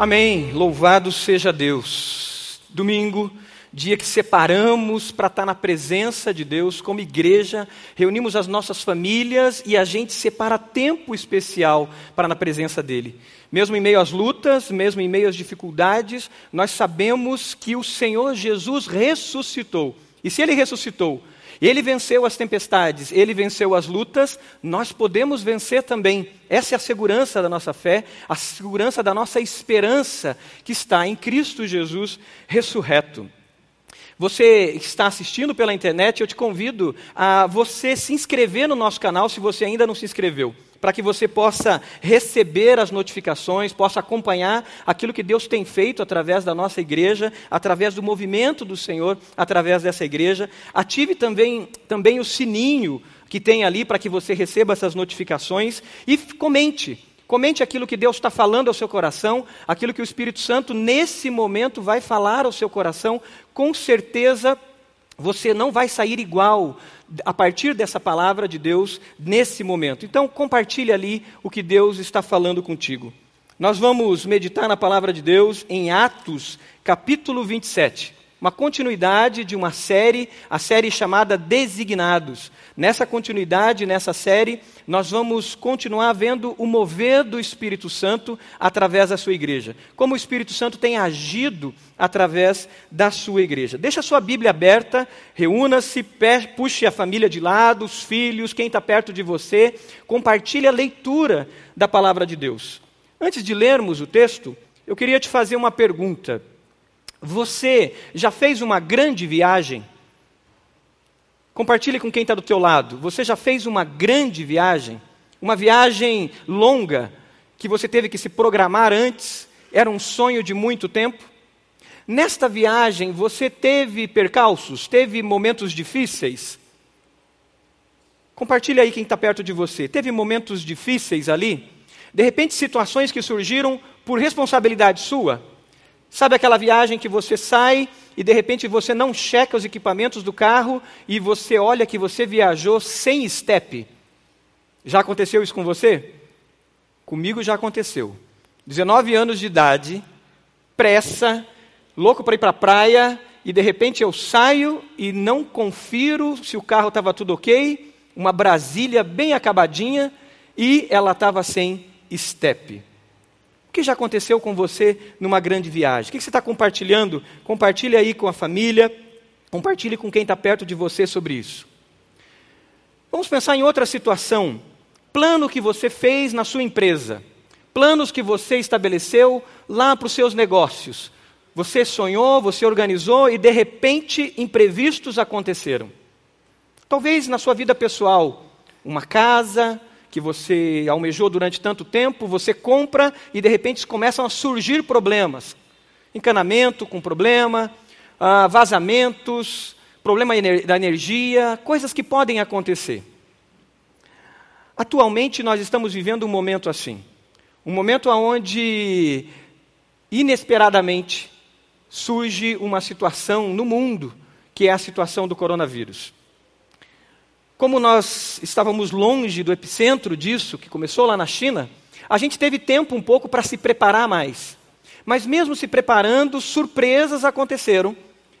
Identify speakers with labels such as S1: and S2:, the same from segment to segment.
S1: Amém. Louvado seja Deus. Domingo, dia que separamos para estar na presença de Deus como igreja, reunimos as nossas famílias e a gente separa tempo especial para na presença dele. Mesmo em meio às lutas, mesmo em meio às dificuldades, nós sabemos que o Senhor Jesus ressuscitou. E se ele ressuscitou, ele venceu as tempestades, ele venceu as lutas, nós podemos vencer também. Essa é a segurança da nossa fé, a segurança da nossa esperança que está em Cristo Jesus ressurreto. Você está assistindo pela internet, eu te convido a você se inscrever no nosso canal se você ainda não se inscreveu para que você possa receber as notificações, possa acompanhar aquilo que Deus tem feito através da nossa igreja, através do movimento do Senhor, através dessa igreja. Ative também, também o sininho que tem ali para que você receba essas notificações e comente. Comente aquilo que Deus está falando ao seu coração, aquilo que o Espírito Santo, nesse momento, vai falar ao seu coração. Com certeza, você não vai sair igual a partir dessa palavra de Deus nesse momento. Então, compartilhe ali o que Deus está falando contigo. Nós vamos meditar na palavra de Deus em Atos, capítulo 27 uma continuidade de uma série, a série chamada Designados. Nessa continuidade, nessa série, nós vamos continuar vendo o mover do Espírito Santo através da sua igreja. Como o Espírito Santo tem agido através da sua igreja. Deixa a sua Bíblia aberta, reúna-se, puxe a família de lado, os filhos, quem está perto de você, compartilhe a leitura da palavra de Deus. Antes de lermos o texto, eu queria te fazer uma pergunta. Você já fez uma grande viagem? Compartilhe com quem está do teu lado. Você já fez uma grande viagem? Uma viagem longa que você teve que se programar antes? Era um sonho de muito tempo? Nesta viagem você teve percalços? Teve momentos difíceis? Compartilhe aí quem está perto de você. Teve momentos difíceis ali? De repente, situações que surgiram por responsabilidade sua? Sabe aquela viagem que você sai e de repente você não checa os equipamentos do carro e você olha que você viajou sem step? Já aconteceu isso com você? Comigo já aconteceu. 19 anos de idade, pressa, louco para ir para a praia, e de repente eu saio e não confiro se o carro estava tudo ok, uma Brasília bem acabadinha e ela estava sem step. O que já aconteceu com você numa grande viagem? O que você está compartilhando? Compartilhe aí com a família, compartilhe com quem está perto de você sobre isso. Vamos pensar em outra situação. Plano que você fez na sua empresa, planos que você estabeleceu lá para os seus negócios. Você sonhou, você organizou e de repente imprevistos aconteceram. Talvez na sua vida pessoal, uma casa, que você almejou durante tanto tempo, você compra e de repente começam a surgir problemas. Encanamento com problema, ah, vazamentos, problema da energia, coisas que podem acontecer. Atualmente nós estamos vivendo um momento assim. Um momento onde, inesperadamente, surge uma situação no mundo, que é a situação do coronavírus. Como nós estávamos longe do epicentro disso, que começou lá na China, a gente teve tempo um pouco para se preparar mais. Mas mesmo se preparando, surpresas aconteceram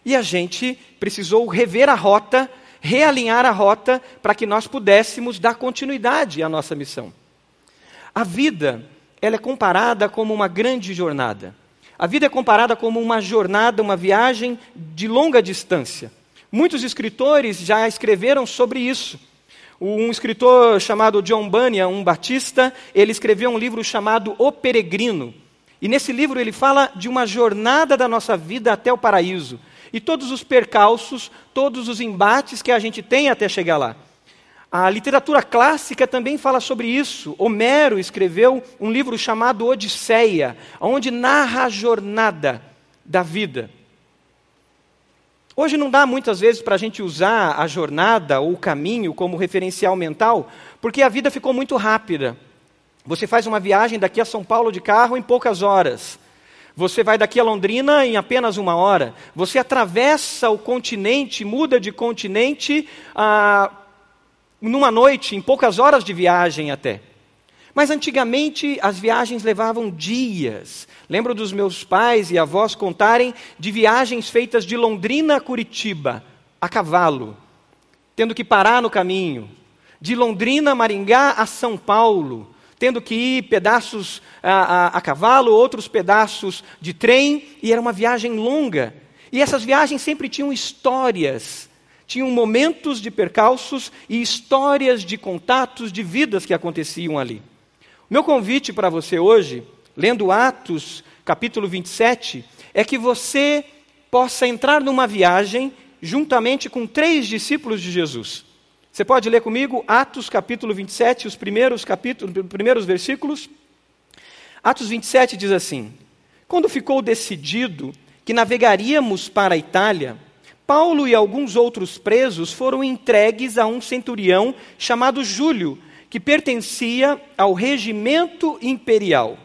S1: e a gente precisou rever a rota, realinhar a rota para que nós pudéssemos dar continuidade à nossa missão. A vida, ela é comparada como uma grande jornada. A vida é comparada como uma jornada, uma viagem de longa distância. Muitos escritores já escreveram sobre isso. Um escritor chamado John Bunyan, um batista, ele escreveu um livro chamado O Peregrino. E nesse livro ele fala de uma jornada da nossa vida até o paraíso. E todos os percalços, todos os embates que a gente tem até chegar lá. A literatura clássica também fala sobre isso. Homero escreveu um livro chamado Odisseia, onde narra a jornada da vida. Hoje não dá muitas vezes para a gente usar a jornada ou o caminho como referencial mental, porque a vida ficou muito rápida. Você faz uma viagem daqui a São Paulo de carro em poucas horas. Você vai daqui a Londrina em apenas uma hora. Você atravessa o continente, muda de continente ah, numa noite, em poucas horas de viagem até. Mas antigamente as viagens levavam dias. Lembro dos meus pais e avós contarem de viagens feitas de Londrina a Curitiba, a cavalo, tendo que parar no caminho. De Londrina a Maringá a São Paulo, tendo que ir pedaços a, a, a cavalo, outros pedaços de trem, e era uma viagem longa. E essas viagens sempre tinham histórias tinham momentos de percalços e histórias de contatos, de vidas que aconteciam ali. Meu convite para você hoje, lendo Atos, capítulo 27, é que você possa entrar numa viagem juntamente com três discípulos de Jesus. Você pode ler comigo Atos capítulo 27, os primeiros capítulos, primeiros versículos? Atos 27 diz assim: Quando ficou decidido que navegaríamos para a Itália, Paulo e alguns outros presos foram entregues a um centurião chamado Júlio, que pertencia ao regimento imperial.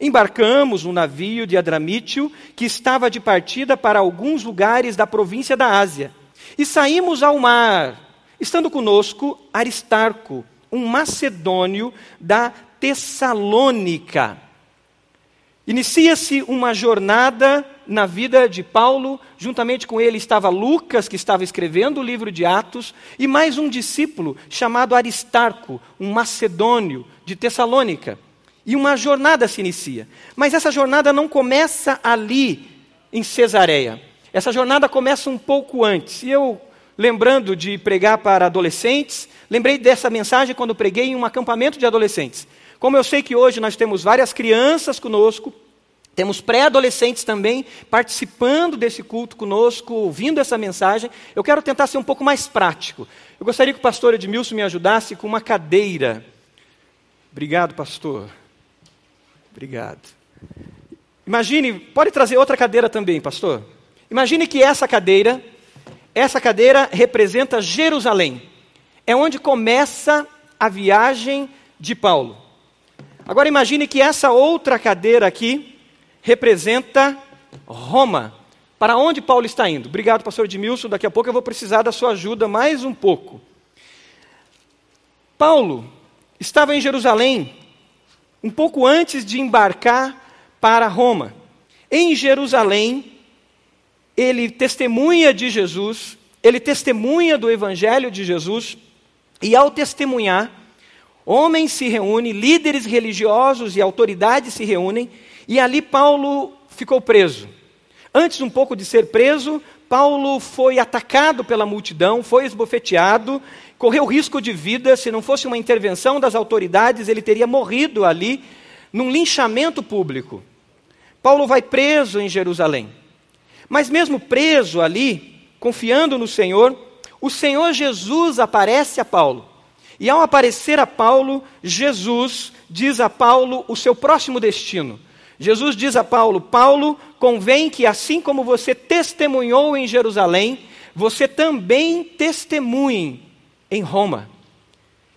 S1: Embarcamos um navio de Adramítio que estava de partida para alguns lugares da província da Ásia. E saímos ao mar, estando conosco Aristarco, um macedônio da Tessalônica. Inicia-se uma jornada na vida de Paulo, juntamente com ele estava Lucas, que estava escrevendo o livro de Atos, e mais um discípulo chamado Aristarco, um macedônio de Tessalônica. E uma jornada se inicia. Mas essa jornada não começa ali, em Cesareia. Essa jornada começa um pouco antes. E eu, lembrando de pregar para adolescentes, lembrei dessa mensagem quando preguei em um acampamento de adolescentes. Como eu sei que hoje nós temos várias crianças conosco, temos pré-adolescentes também participando desse culto conosco, ouvindo essa mensagem. Eu quero tentar ser um pouco mais prático. Eu gostaria que o pastor Edmilson me ajudasse com uma cadeira. Obrigado, pastor. Obrigado. Imagine, pode trazer outra cadeira também, pastor. Imagine que essa cadeira, essa cadeira representa Jerusalém. É onde começa a viagem de Paulo. Agora imagine que essa outra cadeira aqui representa Roma. Para onde Paulo está indo? Obrigado, pastor Edmilson. Daqui a pouco eu vou precisar da sua ajuda mais um pouco. Paulo estava em Jerusalém um pouco antes de embarcar para Roma. Em Jerusalém, ele testemunha de Jesus, ele testemunha do evangelho de Jesus, e ao testemunhar, homens se reúnem, líderes religiosos e autoridades se reúnem e ali Paulo ficou preso. Antes um pouco de ser preso, Paulo foi atacado pela multidão, foi esbofeteado, correu risco de vida. Se não fosse uma intervenção das autoridades, ele teria morrido ali, num linchamento público. Paulo vai preso em Jerusalém. Mas, mesmo preso ali, confiando no Senhor, o Senhor Jesus aparece a Paulo. E ao aparecer a Paulo, Jesus diz a Paulo o seu próximo destino. Jesus diz a Paulo: Paulo, convém que assim como você testemunhou em Jerusalém, você também testemunhe em Roma.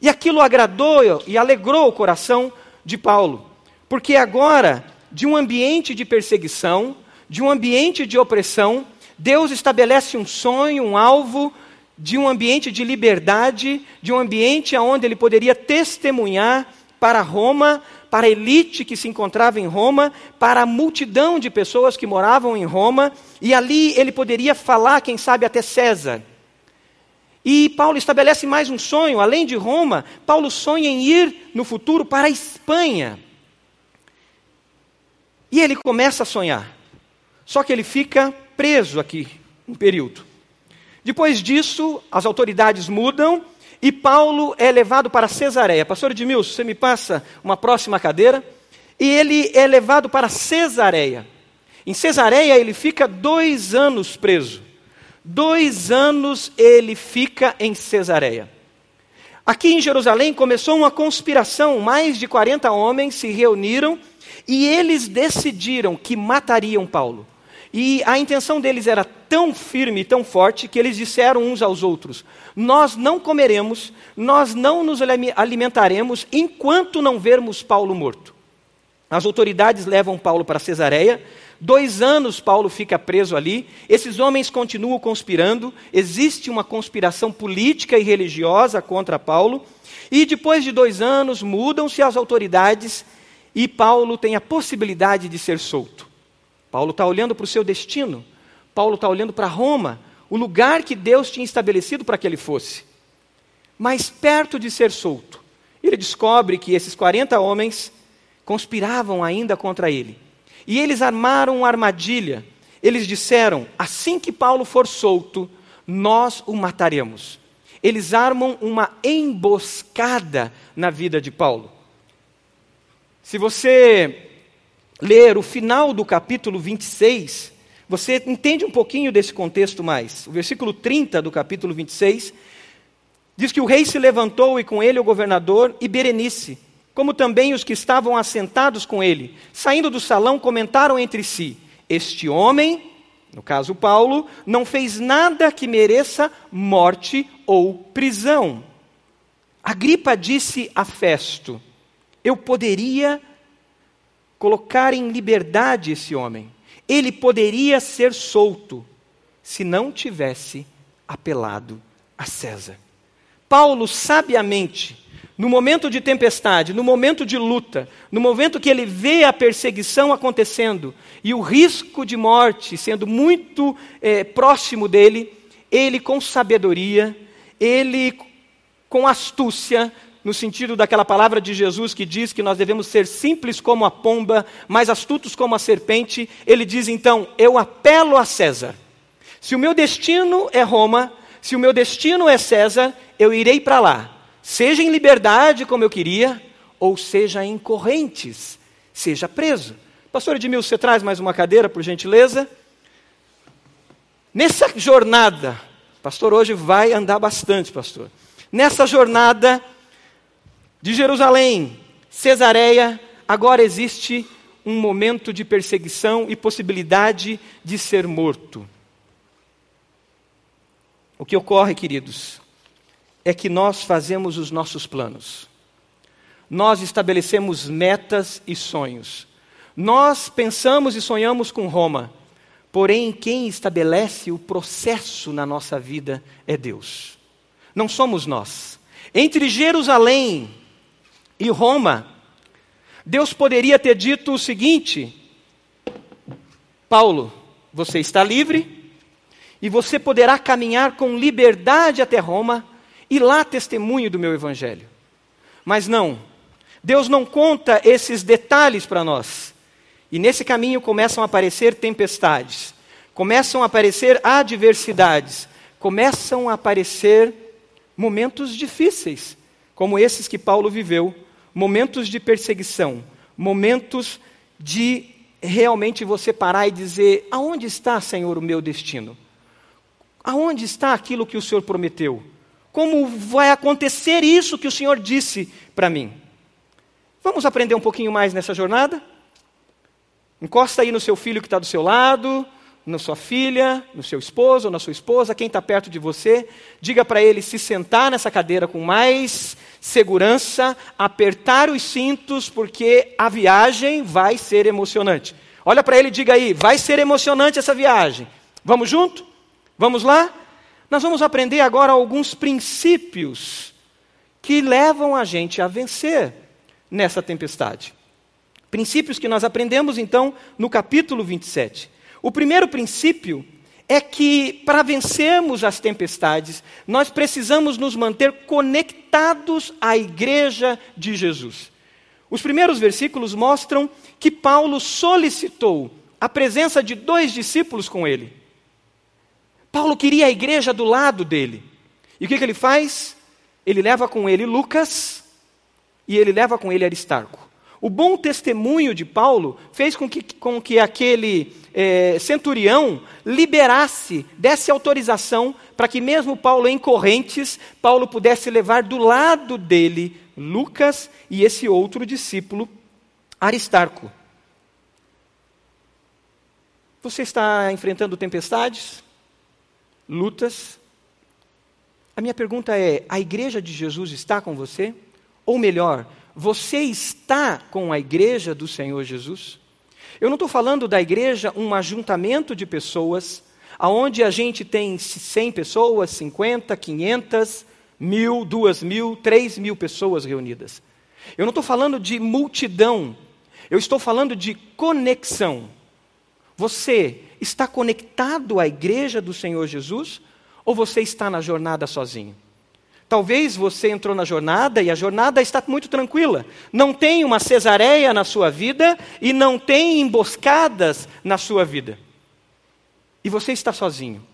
S1: E aquilo agradou e alegrou o coração de Paulo, porque agora, de um ambiente de perseguição, de um ambiente de opressão, Deus estabelece um sonho, um alvo de um ambiente de liberdade, de um ambiente onde ele poderia testemunhar para Roma, para a elite que se encontrava em Roma, para a multidão de pessoas que moravam em Roma, e ali ele poderia falar, quem sabe, até César. E Paulo estabelece mais um sonho, além de Roma, Paulo sonha em ir no futuro para a Espanha. E ele começa a sonhar. Só que ele fica preso aqui um período. Depois disso, as autoridades mudam e Paulo é levado para Cesareia. Pastor Edmilson, você me passa uma próxima cadeira? E ele é levado para Cesareia. Em Cesareia ele fica dois anos preso. Dois anos ele fica em Cesareia. Aqui em Jerusalém começou uma conspiração. Mais de 40 homens se reuniram e eles decidiram que matariam Paulo. E a intenção deles era tão firme, tão forte, que eles disseram uns aos outros: Nós não comeremos, nós não nos alimentaremos enquanto não vermos Paulo morto. As autoridades levam Paulo para Cesareia, Dois anos Paulo fica preso ali, esses homens continuam conspirando, existe uma conspiração política e religiosa contra Paulo, e depois de dois anos mudam-se as autoridades e Paulo tem a possibilidade de ser solto. Paulo está olhando para o seu destino, Paulo está olhando para Roma, o lugar que Deus tinha estabelecido para que ele fosse. Mas perto de ser solto, ele descobre que esses 40 homens conspiravam ainda contra ele. E eles armaram uma armadilha. Eles disseram: assim que Paulo for solto, nós o mataremos. Eles armam uma emboscada na vida de Paulo. Se você ler o final do capítulo 26, você entende um pouquinho desse contexto mais. O versículo 30 do capítulo 26 diz que o rei se levantou e com ele o governador e Berenice, como também os que estavam assentados com ele, saindo do salão, comentaram entre si: Este homem, no caso Paulo, não fez nada que mereça morte ou prisão. Agripa disse a Festo: Eu poderia colocar em liberdade esse homem ele poderia ser solto se não tivesse apelado a César. Paulo, sabiamente, no momento de tempestade, no momento de luta, no momento que ele vê a perseguição acontecendo e o risco de morte sendo muito é, próximo dele, ele, com sabedoria, ele, com astúcia, no sentido daquela palavra de Jesus que diz que nós devemos ser simples como a pomba, mas astutos como a serpente, ele diz então: Eu apelo a César. Se o meu destino é Roma, se o meu destino é César, eu irei para lá, seja em liberdade como eu queria, ou seja em correntes, seja preso. Pastor Edmilson, você traz mais uma cadeira, por gentileza? Nessa jornada, pastor hoje vai andar bastante, pastor. Nessa jornada, de Jerusalém, Cesareia, agora existe um momento de perseguição e possibilidade de ser morto. O que ocorre, queridos, é que nós fazemos os nossos planos. Nós estabelecemos metas e sonhos. Nós pensamos e sonhamos com Roma. Porém, quem estabelece o processo na nossa vida é Deus. Não somos nós. Entre Jerusalém e Roma, Deus poderia ter dito o seguinte: Paulo, você está livre e você poderá caminhar com liberdade até Roma e lá testemunho do meu evangelho. Mas não, Deus não conta esses detalhes para nós. E nesse caminho começam a aparecer tempestades, começam a aparecer adversidades, começam a aparecer momentos difíceis, como esses que Paulo viveu momentos de perseguição, momentos de realmente você parar e dizer: aonde está, Senhor, o meu destino? Aonde está aquilo que o Senhor prometeu? Como vai acontecer isso que o Senhor disse para mim? Vamos aprender um pouquinho mais nessa jornada? Encosta aí no seu filho que está do seu lado, na sua filha, no seu esposo na sua esposa, quem está perto de você, diga para ele se sentar nessa cadeira com mais segurança, apertar os cintos, porque a viagem vai ser emocionante. Olha para ele e diga aí: vai ser emocionante essa viagem. Vamos junto? Vamos lá? Nós vamos aprender agora alguns princípios que levam a gente a vencer nessa tempestade. Princípios que nós aprendemos então no capítulo 27. O primeiro princípio é que, para vencermos as tempestades, nós precisamos nos manter conectados à igreja de Jesus. Os primeiros versículos mostram que Paulo solicitou a presença de dois discípulos com ele. Paulo queria a igreja do lado dele. E o que, que ele faz? Ele leva com ele Lucas e ele leva com ele Aristarco. O bom testemunho de Paulo fez com que, com que aquele é, centurião liberasse, desse autorização para que, mesmo Paulo em correntes, Paulo pudesse levar do lado dele Lucas e esse outro discípulo, Aristarco. Você está enfrentando tempestades, lutas? A minha pergunta é: a igreja de Jesus está com você? Ou melhor, você está com a igreja do Senhor Jesus? Eu não estou falando da igreja um ajuntamento de pessoas, aonde a gente tem 100 pessoas, 50, 500, mil, duas mil, três mil pessoas reunidas. Eu não estou falando de multidão, eu estou falando de conexão. Você está conectado à igreja do Senhor Jesus ou você está na jornada sozinho? Talvez você entrou na jornada e a jornada está muito tranquila. Não tem uma cesareia na sua vida e não tem emboscadas na sua vida. E você está sozinho.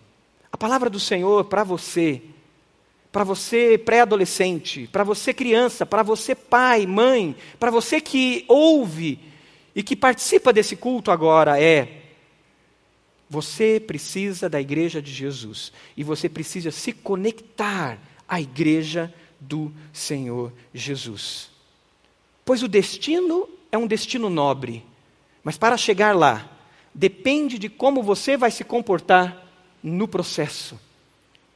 S1: A palavra do Senhor para você, para você pré-adolescente, para você criança, para você pai, mãe, para você que ouve e que participa desse culto agora é: você precisa da igreja de Jesus e você precisa se conectar à igreja do Senhor Jesus. Pois o destino é um destino nobre, mas para chegar lá, depende de como você vai se comportar no processo.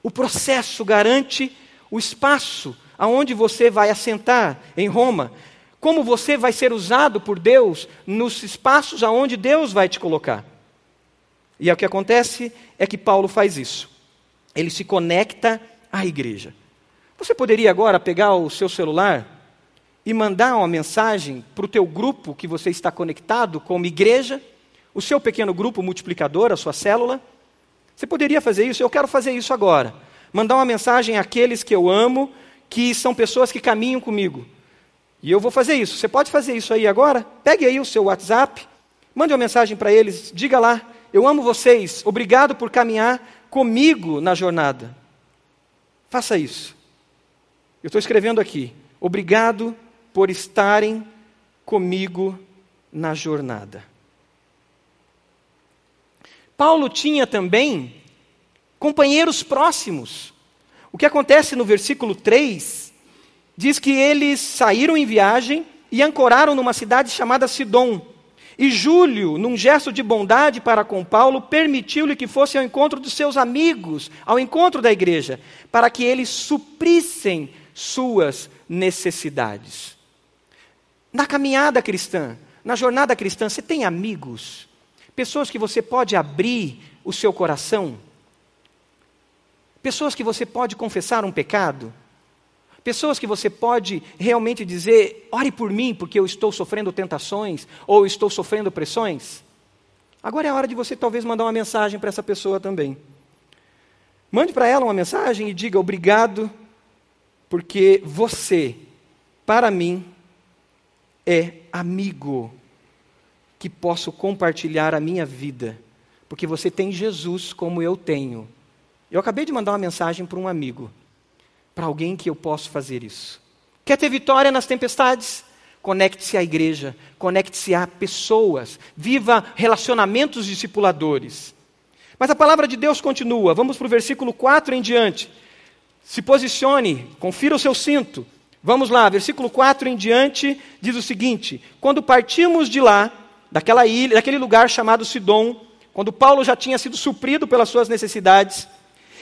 S1: O processo garante o espaço aonde você vai assentar em Roma, como você vai ser usado por Deus nos espaços aonde Deus vai te colocar. E é o que acontece é que Paulo faz isso. Ele se conecta à igreja. Você poderia agora pegar o seu celular e mandar uma mensagem para o teu grupo que você está conectado como igreja, o seu pequeno grupo multiplicador, a sua célula. Você poderia fazer isso? Eu quero fazer isso agora. Mandar uma mensagem àqueles que eu amo, que são pessoas que caminham comigo. E eu vou fazer isso. Você pode fazer isso aí agora? Pegue aí o seu WhatsApp, mande uma mensagem para eles, diga lá: eu amo vocês, obrigado por caminhar comigo na jornada. Faça isso. Eu estou escrevendo aqui, obrigado por estarem comigo na jornada. Paulo tinha também companheiros próximos. O que acontece no versículo 3 diz que eles saíram em viagem e ancoraram numa cidade chamada Sidom. E Júlio, num gesto de bondade para com Paulo, permitiu-lhe que fosse ao encontro dos seus amigos, ao encontro da igreja, para que eles suprissem suas necessidades. Na caminhada cristã, na jornada cristã, você tem amigos, pessoas que você pode abrir o seu coração, pessoas que você pode confessar um pecado, Pessoas que você pode realmente dizer: ore por mim, porque eu estou sofrendo tentações ou estou sofrendo pressões. Agora é a hora de você talvez mandar uma mensagem para essa pessoa também. Mande para ela uma mensagem e diga: obrigado, porque você, para mim, é amigo que posso compartilhar a minha vida, porque você tem Jesus como eu tenho. Eu acabei de mandar uma mensagem para um amigo para alguém que eu posso fazer isso. Quer ter vitória nas tempestades? Conecte-se à igreja, conecte-se a pessoas, viva relacionamentos discipuladores. Mas a palavra de Deus continua, vamos para o versículo 4 em diante. Se posicione, confira o seu cinto. Vamos lá, versículo 4 em diante diz o seguinte: Quando partimos de lá, daquela ilha, daquele lugar chamado Sidom, quando Paulo já tinha sido suprido pelas suas necessidades,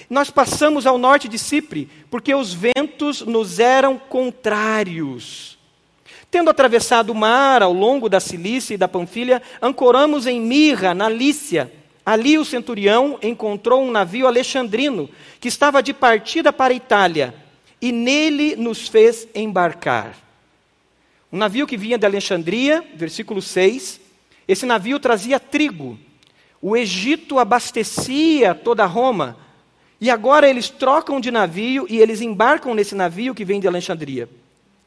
S1: nós passamos ao norte de Cipre, porque os ventos nos eram contrários. Tendo atravessado o mar ao longo da Cilícia e da Panfilha, ancoramos em Mirra, na Lícia. Ali o centurião encontrou um navio alexandrino que estava de partida para a Itália, e nele nos fez embarcar. Um navio que vinha de Alexandria, versículo 6. Esse navio trazia trigo. O Egito abastecia toda Roma e agora eles trocam de navio e eles embarcam nesse navio que vem de Alexandria.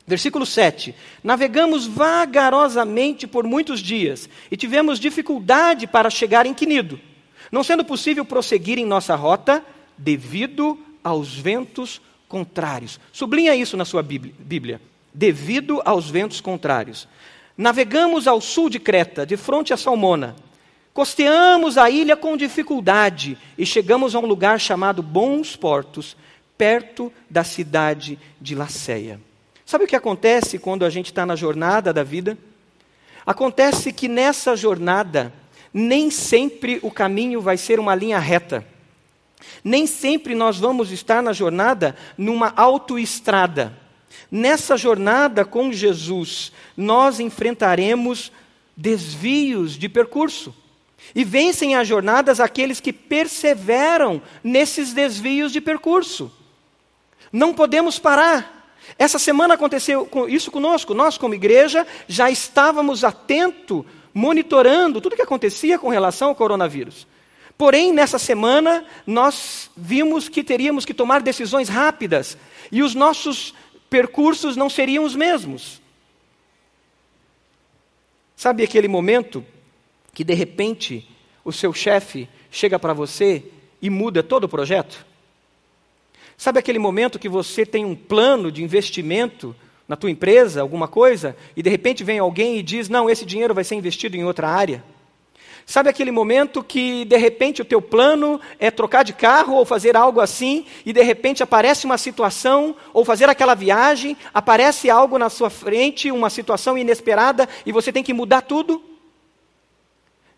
S1: Versículo 7: Navegamos vagarosamente por muitos dias e tivemos dificuldade para chegar em Quinido, não sendo possível prosseguir em nossa rota devido aos ventos contrários. Sublinha isso na sua Bíblia. Devido aos ventos contrários. Navegamos ao sul de Creta, de frente a Salmona. Costeamos a ilha com dificuldade e chegamos a um lugar chamado Bons Portos, perto da cidade de Laceia. Sabe o que acontece quando a gente está na jornada da vida? Acontece que nessa jornada, nem sempre o caminho vai ser uma linha reta. Nem sempre nós vamos estar na jornada numa autoestrada. Nessa jornada com Jesus, nós enfrentaremos desvios de percurso. E vencem as jornadas aqueles que perseveram nesses desvios de percurso. Não podemos parar. Essa semana aconteceu isso conosco. Nós, como igreja, já estávamos atentos, monitorando tudo o que acontecia com relação ao coronavírus. Porém, nessa semana, nós vimos que teríamos que tomar decisões rápidas e os nossos percursos não seriam os mesmos. Sabe aquele momento que de repente o seu chefe chega para você e muda todo o projeto? Sabe aquele momento que você tem um plano de investimento na tua empresa, alguma coisa, e de repente vem alguém e diz: "Não, esse dinheiro vai ser investido em outra área"? Sabe aquele momento que de repente o teu plano é trocar de carro ou fazer algo assim, e de repente aparece uma situação, ou fazer aquela viagem, aparece algo na sua frente, uma situação inesperada, e você tem que mudar tudo?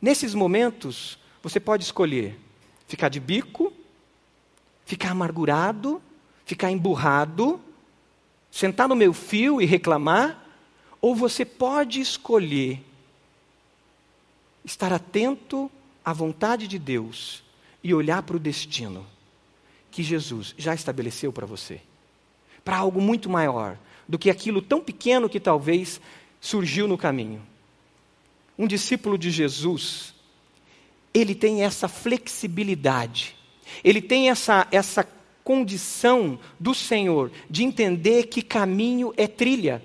S1: Nesses momentos, você pode escolher ficar de bico, ficar amargurado, ficar emburrado, sentar no meu fio e reclamar, ou você pode escolher estar atento à vontade de Deus e olhar para o destino que Jesus já estabeleceu para você para algo muito maior do que aquilo tão pequeno que talvez surgiu no caminho. Um discípulo de Jesus, ele tem essa flexibilidade, ele tem essa, essa condição do Senhor de entender que caminho é trilha.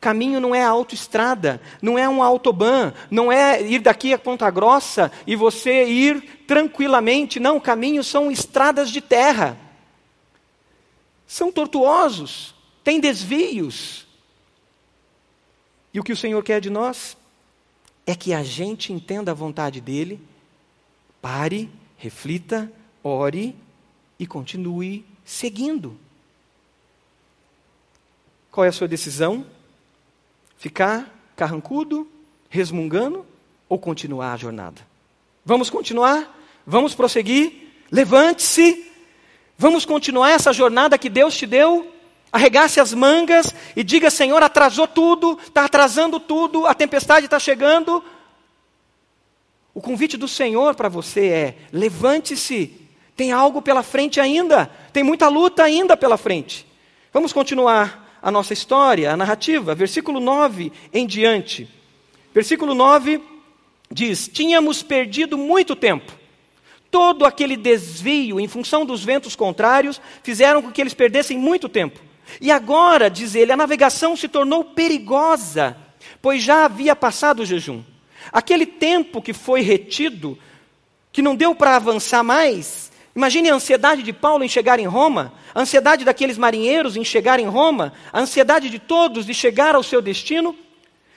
S1: Caminho não é autoestrada, não é um autobahn, não é ir daqui a Ponta Grossa e você ir tranquilamente. Não, caminhos são estradas de terra. São tortuosos, têm desvios. E o que o Senhor quer de nós é que a gente entenda a vontade dEle, pare, reflita, ore e continue seguindo. Qual é a sua decisão? Ficar carrancudo, resmungando ou continuar a jornada? Vamos continuar? Vamos prosseguir? Levante-se. Vamos continuar essa jornada que Deus te deu? Arregace as mangas e diga: Senhor, atrasou tudo, está atrasando tudo, a tempestade está chegando. O convite do Senhor para você é: levante-se, tem algo pela frente ainda, tem muita luta ainda pela frente. Vamos continuar a nossa história, a narrativa. Versículo 9 em diante. Versículo 9 diz: Tínhamos perdido muito tempo. Todo aquele desvio em função dos ventos contrários fizeram com que eles perdessem muito tempo. E agora, diz ele, a navegação se tornou perigosa, pois já havia passado o jejum. Aquele tempo que foi retido, que não deu para avançar mais, Imagine a ansiedade de Paulo em chegar em Roma, a ansiedade daqueles marinheiros em chegar em Roma, a ansiedade de todos de chegar ao seu destino.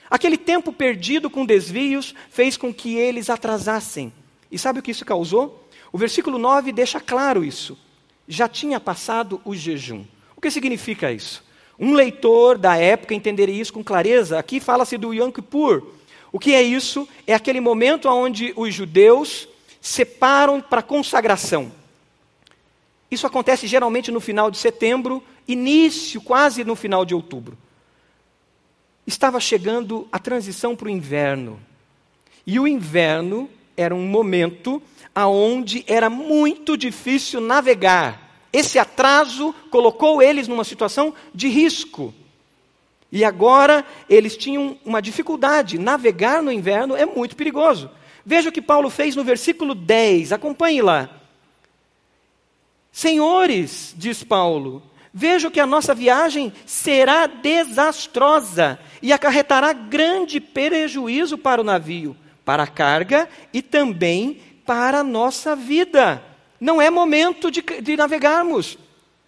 S1: Aquele tempo perdido com desvios fez com que eles atrasassem. E sabe o que isso causou? O versículo 9 deixa claro isso. Já tinha passado o jejum. O que significa isso? Um leitor da época entenderia isso com clareza. Aqui fala-se do Yom Kippur. O que é isso? É aquele momento onde os judeus separam para consagração. Isso acontece geralmente no final de setembro, início, quase no final de outubro. Estava chegando a transição para o inverno. E o inverno era um momento aonde era muito difícil navegar. Esse atraso colocou eles numa situação de risco. E agora eles tinham uma dificuldade. Navegar no inverno é muito perigoso. Veja o que Paulo fez no versículo 10, acompanhe lá. Senhores, diz Paulo, vejo que a nossa viagem será desastrosa e acarretará grande prejuízo para o navio, para a carga e também para a nossa vida. Não é momento de, de navegarmos,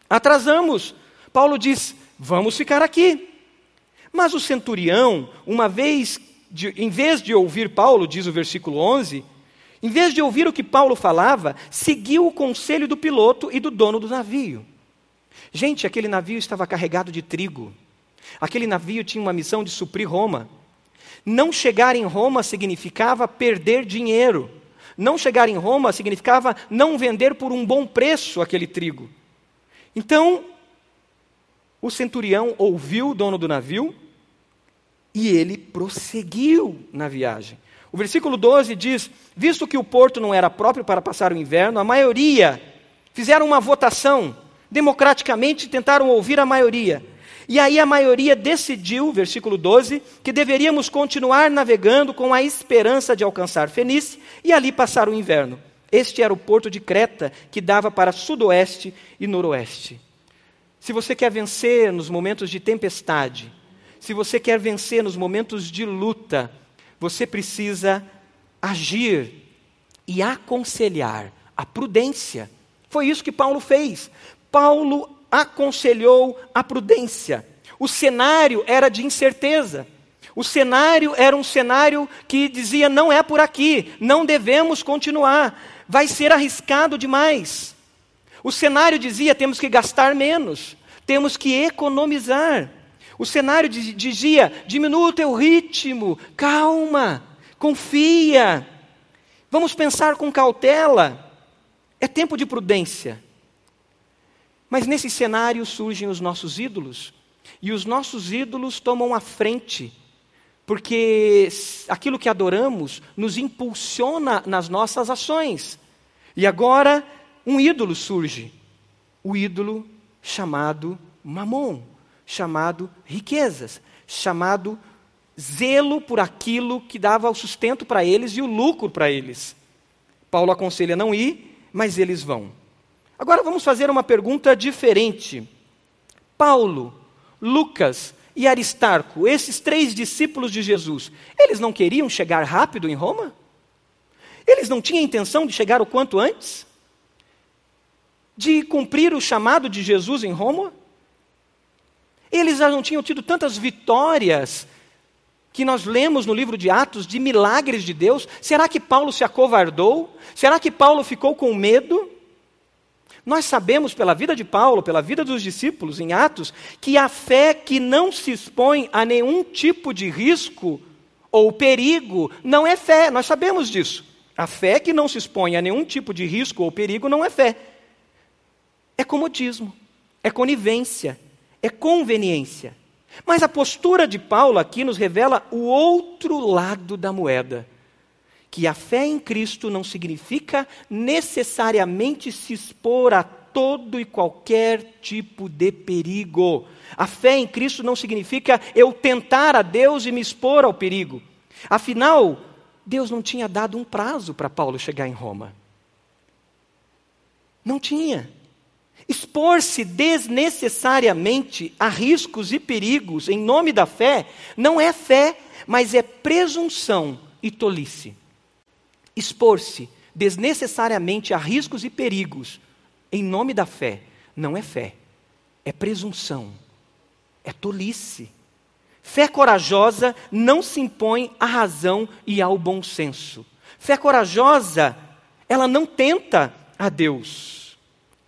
S1: atrasamos. Paulo diz: vamos ficar aqui. Mas o centurião, uma vez, de, em vez de ouvir Paulo, diz o versículo 11, em vez de ouvir o que Paulo falava, seguiu o conselho do piloto e do dono do navio. Gente, aquele navio estava carregado de trigo. Aquele navio tinha uma missão de suprir Roma. Não chegar em Roma significava perder dinheiro. Não chegar em Roma significava não vender por um bom preço aquele trigo. Então, o centurião ouviu o dono do navio E ele prosseguiu na viagem. O versículo 12 diz: Visto que o porto não era próprio para passar o inverno, a maioria fizeram uma votação, democraticamente tentaram ouvir a maioria. E aí a maioria decidiu, versículo 12, que deveríamos continuar navegando com a esperança de alcançar Fenice e ali passar o inverno. Este era o porto de Creta que dava para sudoeste e noroeste. Se você quer vencer nos momentos de tempestade, se você quer vencer nos momentos de luta, você precisa agir e aconselhar a prudência. Foi isso que Paulo fez. Paulo aconselhou a prudência. O cenário era de incerteza. O cenário era um cenário que dizia: não é por aqui, não devemos continuar, vai ser arriscado demais. O cenário dizia: temos que gastar menos, temos que economizar. O cenário dizia: diminua o teu ritmo, calma, confia, vamos pensar com cautela. É tempo de prudência. Mas nesse cenário surgem os nossos ídolos, e os nossos ídolos tomam a frente, porque aquilo que adoramos nos impulsiona nas nossas ações. E agora um ídolo surge, o ídolo chamado Mamon, chamado riquezas, chamado zelo por aquilo que dava o sustento para eles e o lucro para eles. Paulo aconselha não ir, mas eles vão. Agora vamos fazer uma pergunta diferente. Paulo, Lucas e Aristarco, esses três discípulos de Jesus, eles não queriam chegar rápido em Roma? Eles não tinham intenção de chegar o quanto antes? De cumprir o chamado de Jesus em Roma? Eles já não tinham tido tantas vitórias que nós lemos no livro de Atos de milagres de Deus? Será que Paulo se acovardou? Será que Paulo ficou com medo? Nós sabemos pela vida de Paulo, pela vida dos discípulos em Atos, que a fé que não se expõe a nenhum tipo de risco ou perigo não é fé, nós sabemos disso. A fé que não se expõe a nenhum tipo de risco ou perigo não é fé. É comodismo, é conivência, é conveniência. Mas a postura de Paulo aqui nos revela o outro lado da moeda que a fé em Cristo não significa necessariamente se expor a todo e qualquer tipo de perigo. A fé em Cristo não significa eu tentar a Deus e me expor ao perigo. Afinal, Deus não tinha dado um prazo para Paulo chegar em Roma. Não tinha. Expor-se desnecessariamente a riscos e perigos em nome da fé não é fé, mas é presunção e tolice expor-se desnecessariamente a riscos e perigos em nome da fé não é fé, é presunção, é tolice. Fé corajosa não se impõe à razão e ao bom senso. Fé corajosa, ela não tenta a Deus.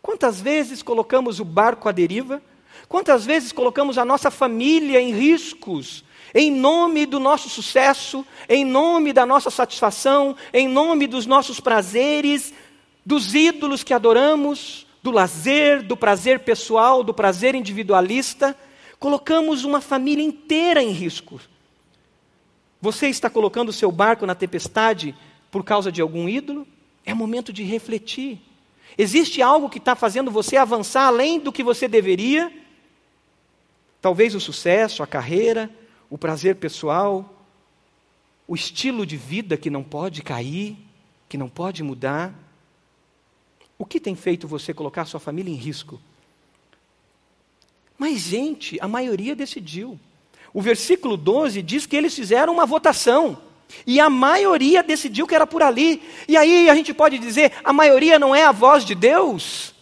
S1: Quantas vezes colocamos o barco à deriva? Quantas vezes colocamos a nossa família em riscos em nome do nosso sucesso, em nome da nossa satisfação, em nome dos nossos prazeres, dos ídolos que adoramos, do lazer, do prazer pessoal, do prazer individualista, colocamos uma família inteira em risco. Você está colocando o seu barco na tempestade por causa de algum ídolo? É momento de refletir. Existe algo que está fazendo você avançar além do que você deveria? Talvez o sucesso, a carreira, o prazer pessoal, o estilo de vida que não pode cair, que não pode mudar. O que tem feito você colocar sua família em risco? Mas, gente, a maioria decidiu. O versículo 12 diz que eles fizeram uma votação. E a maioria decidiu que era por ali. E aí a gente pode dizer: a maioria não é a voz de Deus?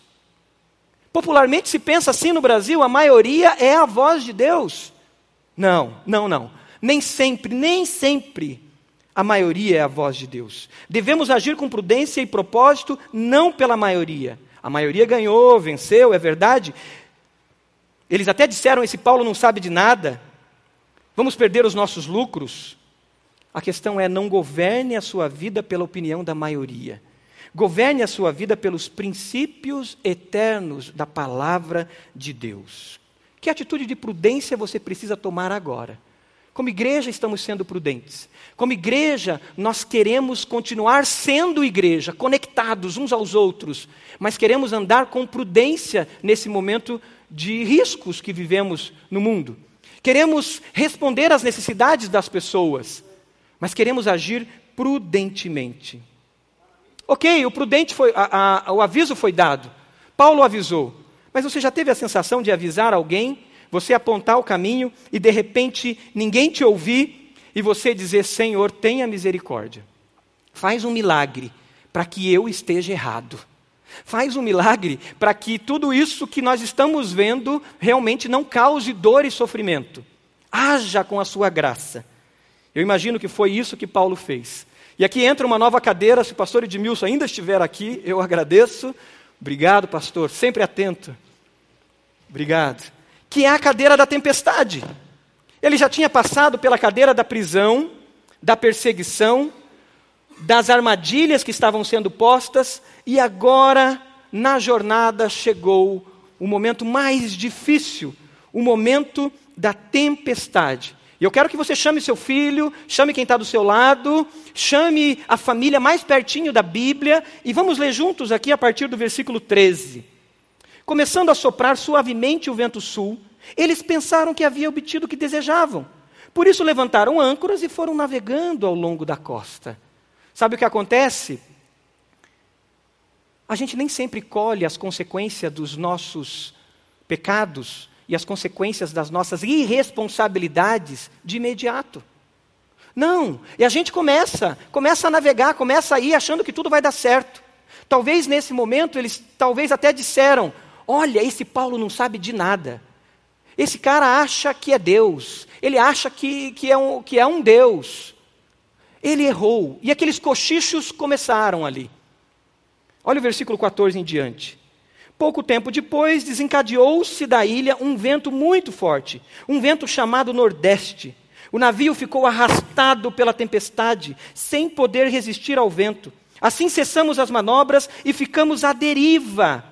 S1: Popularmente se pensa assim no Brasil: a maioria é a voz de Deus. Não, não, não. Nem sempre, nem sempre a maioria é a voz de Deus. Devemos agir com prudência e propósito, não pela maioria. A maioria ganhou, venceu, é verdade. Eles até disseram: esse Paulo não sabe de nada, vamos perder os nossos lucros. A questão é: não governe a sua vida pela opinião da maioria. Governe a sua vida pelos princípios eternos da palavra de Deus. Que atitude de prudência você precisa tomar agora? Como igreja, estamos sendo prudentes. Como igreja, nós queremos continuar sendo igreja, conectados uns aos outros, mas queremos andar com prudência nesse momento de riscos que vivemos no mundo. Queremos responder às necessidades das pessoas, mas queremos agir prudentemente. Ok, o prudente foi, a, a, o aviso foi dado. Paulo avisou. Mas você já teve a sensação de avisar alguém, você apontar o caminho e de repente ninguém te ouvir e você dizer: Senhor, tenha misericórdia. Faz um milagre para que eu esteja errado. Faz um milagre para que tudo isso que nós estamos vendo realmente não cause dor e sofrimento. Haja com a sua graça. Eu imagino que foi isso que Paulo fez. E aqui entra uma nova cadeira, se o pastor Edmilson ainda estiver aqui, eu agradeço. Obrigado, pastor, sempre atento. Obrigado. Que é a cadeira da tempestade. Ele já tinha passado pela cadeira da prisão, da perseguição, das armadilhas que estavam sendo postas, e agora, na jornada, chegou o momento mais difícil, o momento da tempestade. E eu quero que você chame seu filho, chame quem está do seu lado, chame a família mais pertinho da Bíblia e vamos ler juntos aqui a partir do versículo 13. Começando a soprar suavemente o vento sul, eles pensaram que havia obtido o que desejavam. Por isso levantaram âncoras e foram navegando ao longo da costa. Sabe o que acontece? A gente nem sempre colhe as consequências dos nossos pecados e as consequências das nossas irresponsabilidades de imediato. Não, e a gente começa, começa a navegar, começa a ir achando que tudo vai dar certo. Talvez nesse momento eles talvez até disseram: "Olha, esse Paulo não sabe de nada. Esse cara acha que é Deus, ele acha que, que, é, um, que é um Deus. Ele errou. E aqueles cochichos começaram ali. Olha o versículo 14 em diante. Pouco tempo depois, desencadeou-se da ilha um vento muito forte, um vento chamado Nordeste. O navio ficou arrastado pela tempestade, sem poder resistir ao vento. Assim cessamos as manobras e ficamos à deriva.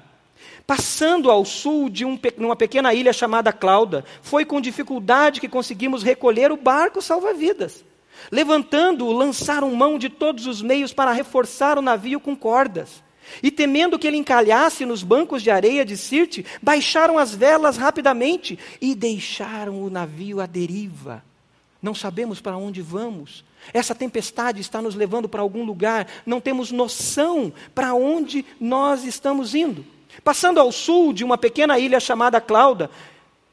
S1: Passando ao sul de um, uma pequena ilha chamada Clauda, foi com dificuldade que conseguimos recolher o barco salva-vidas. Levantando-o, lançaram mão de todos os meios para reforçar o navio com cordas. E temendo que ele encalhasse nos bancos de areia de Sirte, baixaram as velas rapidamente e deixaram o navio à deriva. Não sabemos para onde vamos. Essa tempestade está nos levando para algum lugar, não temos noção para onde nós estamos indo. Passando ao sul de uma pequena ilha chamada Clauda,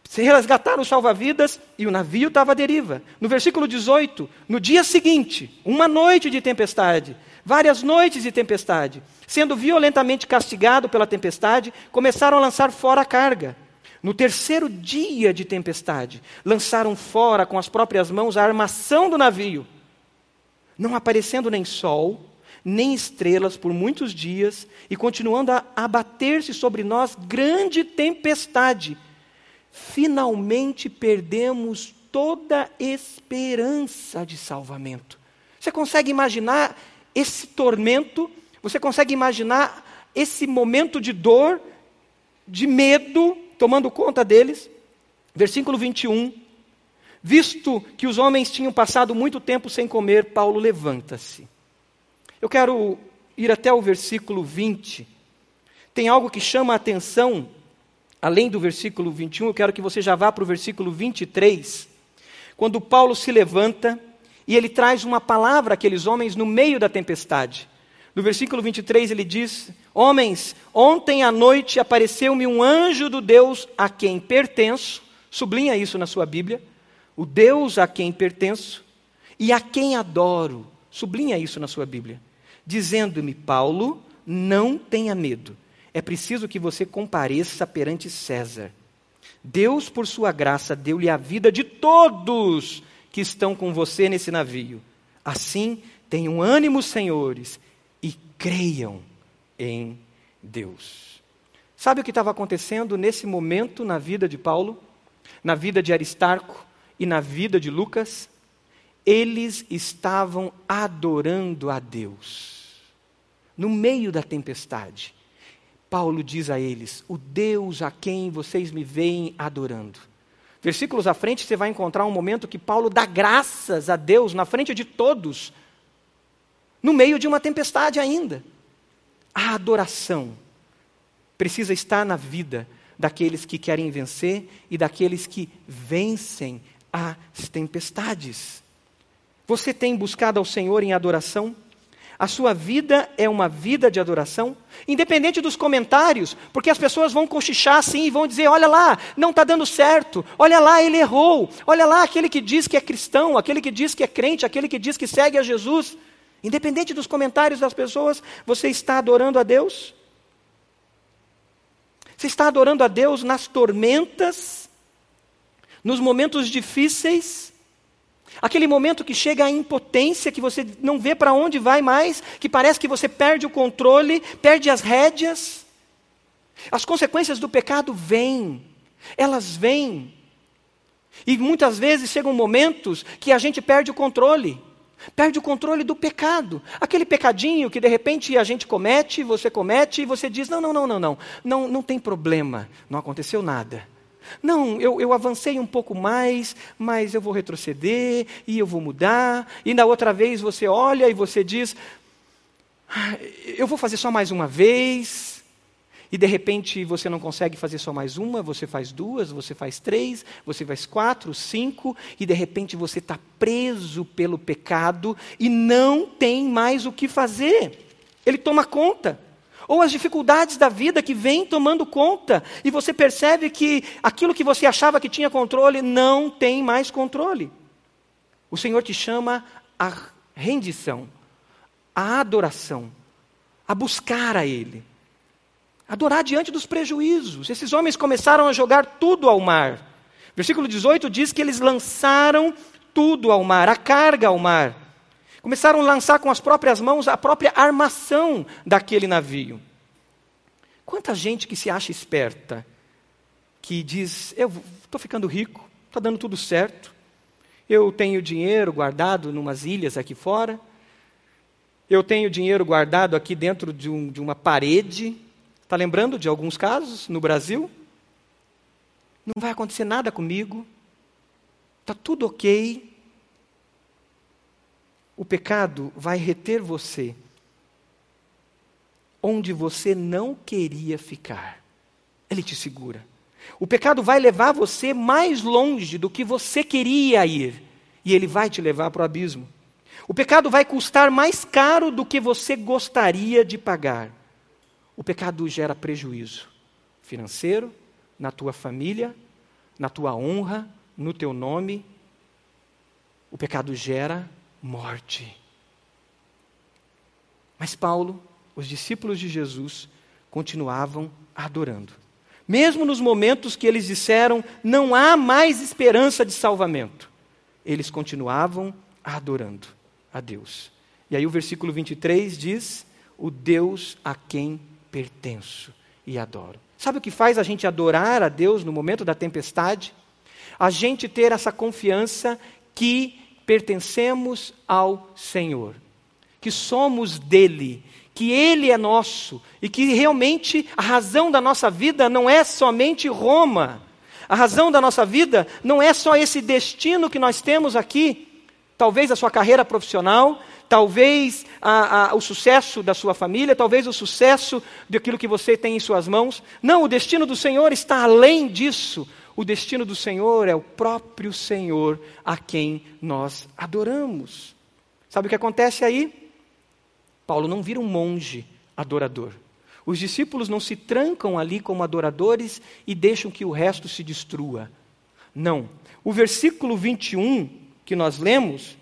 S1: se resgataram os salva-vidas e o navio estava à deriva. No versículo 18, no dia seguinte, uma noite de tempestade, várias noites de tempestade, sendo violentamente castigado pela tempestade, começaram a lançar fora a carga. No terceiro dia de tempestade, lançaram fora com as próprias mãos a armação do navio. Não aparecendo nem sol, nem estrelas por muitos dias, e continuando a abater-se sobre nós grande tempestade, finalmente perdemos toda esperança de salvamento. Você consegue imaginar esse tormento você consegue imaginar esse momento de dor, de medo, tomando conta deles? Versículo 21. Visto que os homens tinham passado muito tempo sem comer, Paulo levanta-se. Eu quero ir até o versículo 20. Tem algo que chama a atenção, além do versículo 21, eu quero que você já vá para o versículo 23. Quando Paulo se levanta e ele traz uma palavra àqueles homens no meio da tempestade. No versículo 23 ele diz: Homens, ontem à noite apareceu-me um anjo do Deus a quem pertenço, sublinha isso na sua Bíblia, o Deus a quem pertenço e a quem adoro, sublinha isso na sua Bíblia, dizendo-me: Paulo, não tenha medo, é preciso que você compareça perante César. Deus, por sua graça, deu-lhe a vida de todos que estão com você nesse navio. Assim, tenham ânimo, senhores, creiam em Deus. Sabe o que estava acontecendo nesse momento na vida de Paulo, na vida de Aristarco e na vida de Lucas? Eles estavam adorando a Deus. No meio da tempestade, Paulo diz a eles: O Deus a quem vocês me veem adorando. Versículos à frente você vai encontrar um momento que Paulo dá graças a Deus na frente de todos, no meio de uma tempestade ainda. A adoração precisa estar na vida daqueles que querem vencer e daqueles que vencem as tempestades. Você tem buscado ao Senhor em adoração? A sua vida é uma vida de adoração? Independente dos comentários, porque as pessoas vão cochichar assim e vão dizer: olha lá, não está dando certo, olha lá, ele errou, olha lá, aquele que diz que é cristão, aquele que diz que é crente, aquele que diz que segue a Jesus. Independente dos comentários das pessoas, você está adorando a Deus? Você está adorando a Deus nas tormentas, nos momentos difíceis, aquele momento que chega à impotência, que você não vê para onde vai mais, que parece que você perde o controle, perde as rédeas. As consequências do pecado vêm, elas vêm. E muitas vezes chegam momentos que a gente perde o controle. Perde o controle do pecado. Aquele pecadinho que de repente a gente comete, você comete, e você diz: não, não, não, não, não, não, não tem problema, não aconteceu nada. Não, eu, eu avancei um pouco mais, mas eu vou retroceder e eu vou mudar. E na outra vez você olha e você diz: ah, eu vou fazer só mais uma vez, e de repente você não consegue fazer só mais uma, você faz duas, você faz três, você faz quatro, cinco, e de repente você está preso pelo pecado e não tem mais o que fazer. Ele toma conta. Ou as dificuldades da vida que vêm tomando conta, e você percebe que aquilo que você achava que tinha controle não tem mais controle. O Senhor te chama à rendição, à adoração, a buscar a Ele. Adorar diante dos prejuízos. Esses homens começaram a jogar tudo ao mar. Versículo 18 diz que eles lançaram tudo ao mar, a carga ao mar. Começaram a lançar com as próprias mãos a própria armação daquele navio. Quanta gente que se acha esperta, que diz: Eu estou ficando rico, está dando tudo certo, eu tenho dinheiro guardado em umas ilhas aqui fora, eu tenho dinheiro guardado aqui dentro de, um, de uma parede, Está lembrando de alguns casos no Brasil? Não vai acontecer nada comigo. Está tudo ok. O pecado vai reter você onde você não queria ficar. Ele te segura. O pecado vai levar você mais longe do que você queria ir. E ele vai te levar para o abismo. O pecado vai custar mais caro do que você gostaria de pagar. O pecado gera prejuízo financeiro, na tua família, na tua honra, no teu nome. O pecado gera morte. Mas Paulo, os discípulos de Jesus, continuavam adorando. Mesmo nos momentos que eles disseram não há mais esperança de salvamento, eles continuavam adorando a Deus. E aí o versículo 23 diz: O Deus a quem pertenço e adoro. Sabe o que faz a gente adorar a Deus no momento da tempestade? A gente ter essa confiança que pertencemos ao Senhor, que somos dele, que ele é nosso e que realmente a razão da nossa vida não é somente Roma. A razão da nossa vida não é só esse destino que nós temos aqui, talvez a sua carreira profissional, talvez a, a, o sucesso da sua família, talvez o sucesso daquilo que você tem em suas mãos. Não, o destino do Senhor está além disso. O destino do Senhor é o próprio Senhor a quem nós adoramos. Sabe o que acontece aí? Paulo não vira um monge adorador. Os discípulos não se trancam ali como adoradores e deixam que o resto se destrua. Não. O versículo 21 que nós lemos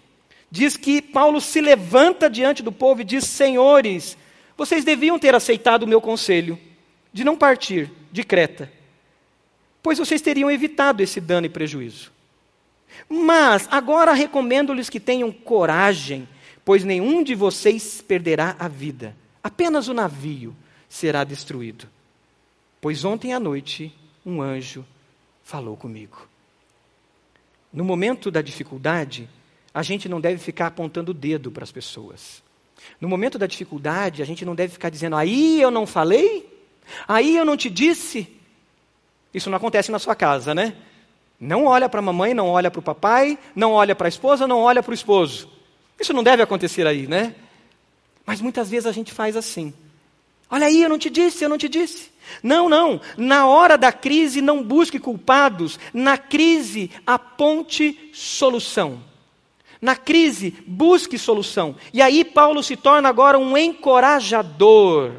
S1: diz que Paulo se levanta diante do povo e diz: Senhores, vocês deviam ter aceitado o meu conselho de não partir de Creta, pois vocês teriam evitado esse dano e prejuízo. Mas agora recomendo-lhes que tenham coragem, pois nenhum de vocês perderá a vida, apenas o navio será destruído. Pois ontem à noite um anjo falou comigo. No momento da dificuldade, a gente não deve ficar apontando o dedo para as pessoas. No momento da dificuldade, a gente não deve ficar dizendo, aí eu não falei? Aí eu não te disse? Isso não acontece na sua casa, né? Não olha para a mamãe, não olha para o papai, não olha para a esposa, não olha para o esposo. Isso não deve acontecer aí, né? Mas muitas vezes a gente faz assim. Olha aí, eu não te disse, eu não te disse. Não, não. Na hora da crise, não busque culpados. Na crise, aponte solução. Na crise, busque solução. E aí, Paulo se torna agora um encorajador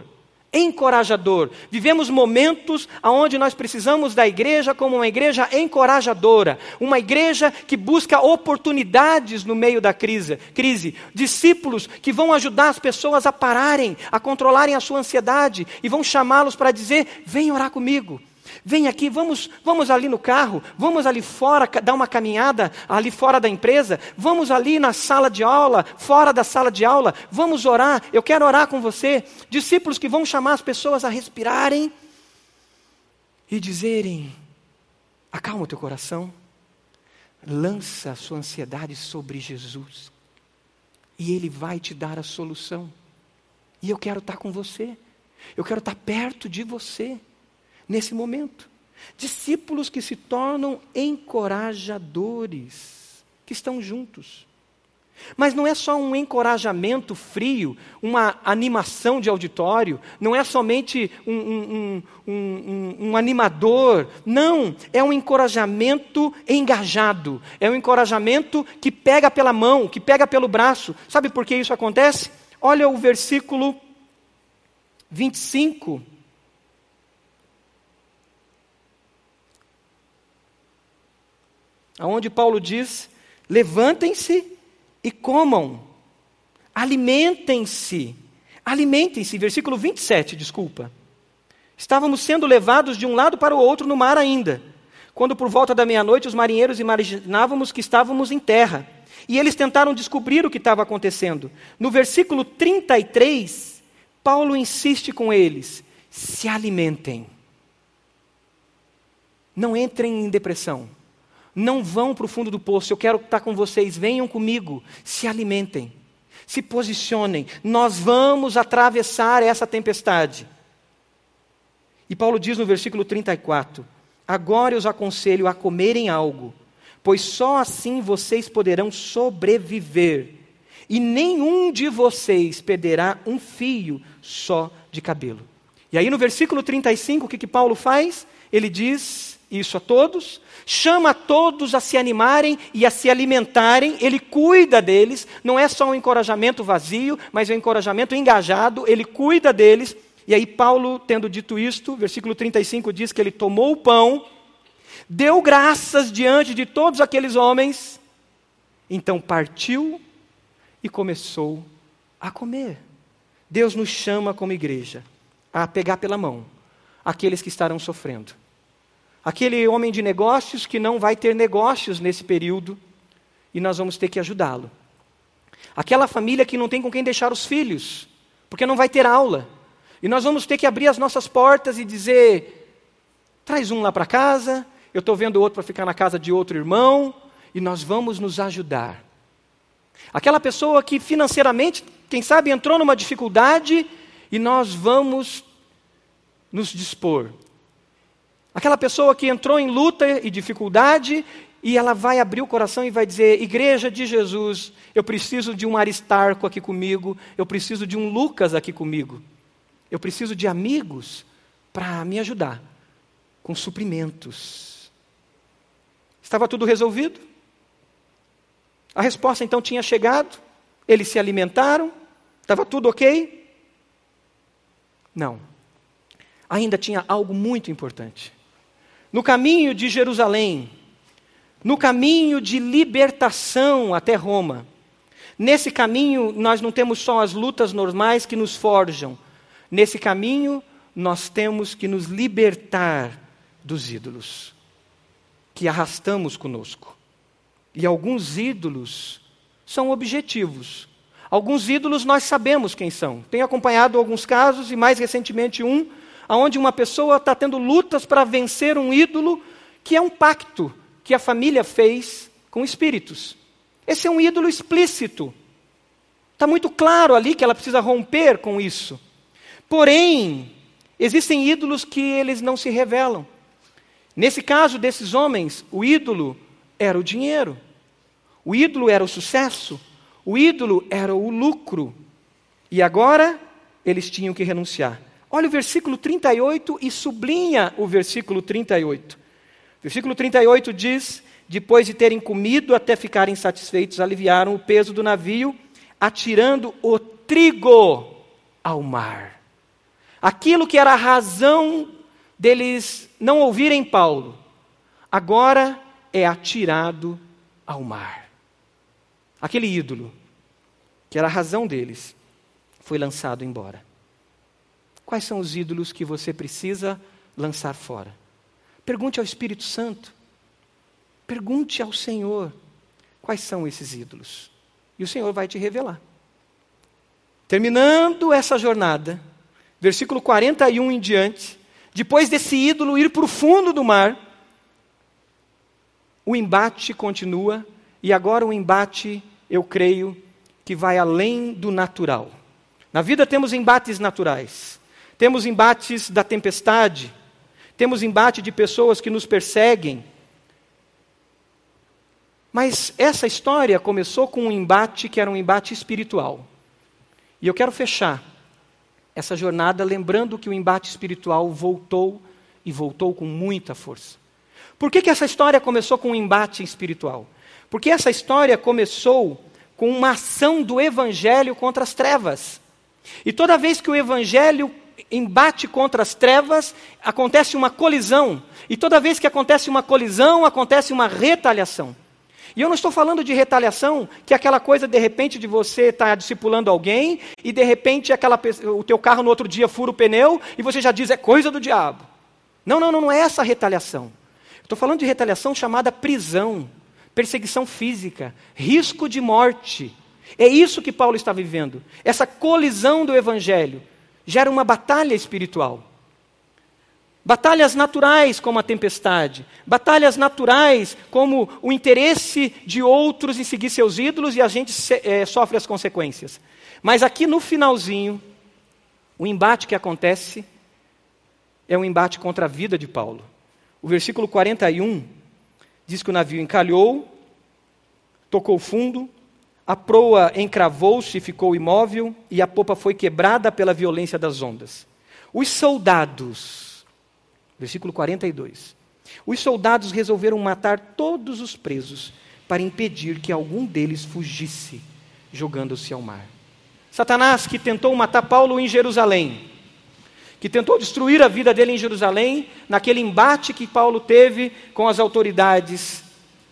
S1: encorajador. Vivemos momentos onde nós precisamos da igreja como uma igreja encorajadora, uma igreja que busca oportunidades no meio da crise, crise, discípulos que vão ajudar as pessoas a pararem, a controlarem a sua ansiedade e vão chamá-los para dizer: "Vem orar comigo". Vem aqui, vamos, vamos ali no carro, vamos ali fora dar uma caminhada ali fora da empresa, vamos ali na sala de aula, fora da sala de aula, vamos orar, eu quero orar com você. Discípulos que vão chamar as pessoas a respirarem e dizerem: acalma o teu coração, lança a sua ansiedade sobre Jesus, e Ele vai te dar a solução. E eu quero estar com você, eu quero estar perto de você nesse momento. Discípulos que se tornam encorajadores, que estão juntos. Mas não é só um encorajamento frio, uma animação de auditório, não é somente um, um, um, um, animador, não, é um encorajamento engajado, é um encorajamento que pega pela mão, que pega pelo braço. Sabe por que isso acontece? Olha o versículo 25 onde Paulo diz: levantem-se e comam, alimentem-se, alimentem-se, versículo 27, desculpa. Estávamos sendo levados de um lado para o outro no mar ainda, quando por volta da meia-noite os marinheiros imaginávamos que estávamos em terra. E eles tentaram descobrir o que estava acontecendo. No versículo 33, Paulo insiste com eles: se alimentem. Não entrem em depressão. Não vão para o fundo do poço, eu quero estar com vocês, venham comigo, se alimentem, se posicionem, nós vamos atravessar essa tempestade. E Paulo diz no versículo 34: Agora eu os aconselho a comerem algo, pois só assim vocês poderão sobreviver, e nenhum de vocês perderá um fio só de cabelo. E aí no versículo 35, o que, que Paulo faz? Ele diz isso a todos, chama todos a se animarem e a se alimentarem, ele cuida deles, não é só um encorajamento vazio, mas é um encorajamento engajado, ele cuida deles. E aí, Paulo, tendo dito isto, versículo 35 diz que ele tomou o pão, deu graças diante de todos aqueles homens, então partiu e começou a comer. Deus nos chama como igreja a pegar pela mão aqueles que estarão sofrendo Aquele homem de negócios que não vai ter negócios nesse período e nós vamos ter que ajudá-lo. Aquela família que não tem com quem deixar os filhos, porque não vai ter aula. E nós vamos ter que abrir as nossas portas e dizer: traz um lá para casa, eu estou vendo outro para ficar na casa de outro irmão, e nós vamos nos ajudar. Aquela pessoa que financeiramente, quem sabe, entrou numa dificuldade, e nós vamos nos dispor Aquela pessoa que entrou em luta e dificuldade e ela vai abrir o coração e vai dizer: Igreja de Jesus, eu preciso de um Aristarco aqui comigo, eu preciso de um Lucas aqui comigo, eu preciso de amigos para me ajudar com suprimentos. Estava tudo resolvido? A resposta então tinha chegado, eles se alimentaram, estava tudo ok? Não. Ainda tinha algo muito importante no caminho de Jerusalém, no caminho de libertação até Roma. Nesse caminho, nós não temos só as lutas normais que nos forjam. Nesse caminho, nós temos que nos libertar dos ídolos que arrastamos conosco. E alguns ídolos são objetivos. Alguns ídolos nós sabemos quem são. Tenho acompanhado alguns casos, e mais recentemente um, onde uma pessoa está tendo lutas para vencer um ídolo que é um pacto que a família fez com espíritos. Esse é um ídolo explícito. Está muito claro ali que ela precisa romper com isso. Porém, existem ídolos que eles não se revelam. Nesse caso desses homens, o ídolo era o dinheiro, o ídolo era o sucesso, o ídolo era o lucro. E agora eles tinham que renunciar. Olha o versículo 38 e sublinha o versículo 38. Versículo 38 diz: Depois de terem comido até ficarem satisfeitos, aliviaram o peso do navio, atirando o trigo ao mar. Aquilo que era a razão deles não ouvirem Paulo, agora é atirado ao mar. Aquele ídolo, que era a razão deles, foi lançado embora. Quais são os ídolos que você precisa lançar fora? Pergunte ao Espírito Santo. Pergunte ao Senhor quais são esses ídolos. E o Senhor vai te revelar. Terminando essa jornada, versículo 41 em diante, depois desse ídolo ir para o fundo do mar, o embate continua, e agora o embate, eu creio, que vai além do natural. Na vida temos embates naturais. Temos embates da tempestade, temos embate de pessoas que nos perseguem. Mas essa história começou com um embate que era um embate espiritual. E eu quero fechar essa jornada lembrando que o embate espiritual voltou e voltou com muita força. Por que, que essa história começou com um embate espiritual? Porque essa história começou com uma ação do evangelho contra as trevas. E toda vez que o evangelho embate contra as trevas, acontece uma colisão. E toda vez que acontece uma colisão, acontece uma retaliação. E eu não estou falando de retaliação, que é aquela coisa de repente de você estar tá discipulando alguém e de repente aquela, o teu carro no outro dia fura o pneu e você já diz é coisa do diabo. Não, não, não, não é essa retaliação. Estou falando de retaliação chamada prisão, perseguição física, risco de morte. É isso que Paulo está vivendo. Essa colisão do evangelho gera uma batalha espiritual. Batalhas naturais, como a tempestade. Batalhas naturais, como o interesse de outros em seguir seus ídolos e a gente é, sofre as consequências. Mas aqui no finalzinho, o embate que acontece é um embate contra a vida de Paulo. O versículo 41 diz que o navio encalhou, tocou fundo, a proa encravou-se e ficou imóvel, e a popa foi quebrada pela violência das ondas. Os soldados, versículo 42. Os soldados resolveram matar todos os presos para impedir que algum deles fugisse, jogando-se ao mar. Satanás, que tentou matar Paulo em Jerusalém, que tentou destruir a vida dele em Jerusalém, naquele embate que Paulo teve com as autoridades,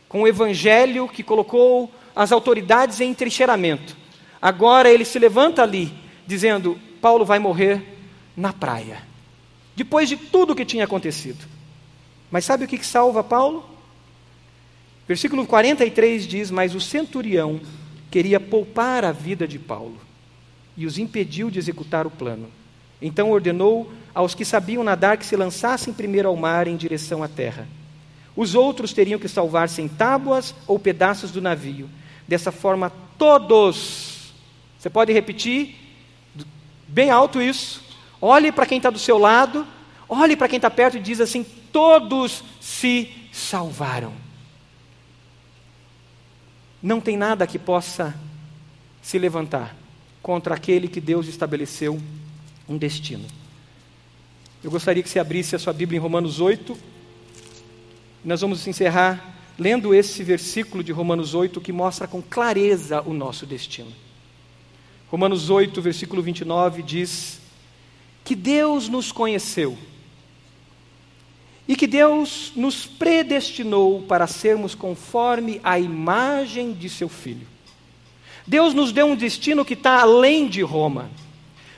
S1: com o evangelho que colocou as autoridades em trincheiramento. Agora ele se levanta ali, dizendo: Paulo vai morrer na praia. Depois de tudo o que tinha acontecido. Mas sabe o que salva Paulo? Versículo 43 diz: Mas o centurião queria poupar a vida de Paulo e os impediu de executar o plano. Então ordenou aos que sabiam nadar que se lançassem primeiro ao mar em direção à terra. Os outros teriam que salvar-se em tábuas ou pedaços do navio, Dessa forma, todos, você pode repetir bem alto isso, olhe para quem está do seu lado, olhe para quem está perto e diz assim: todos se salvaram. Não tem nada que possa se levantar contra aquele que Deus estabeleceu um destino. Eu gostaria que você abrisse a sua Bíblia em Romanos 8. Nós vamos encerrar lendo esse versículo de Romanos 8 que mostra com clareza o nosso destino. Romanos 8, versículo 29 diz: Que Deus nos conheceu e que Deus nos predestinou para sermos conforme a imagem de seu Filho. Deus nos deu um destino que está além de Roma.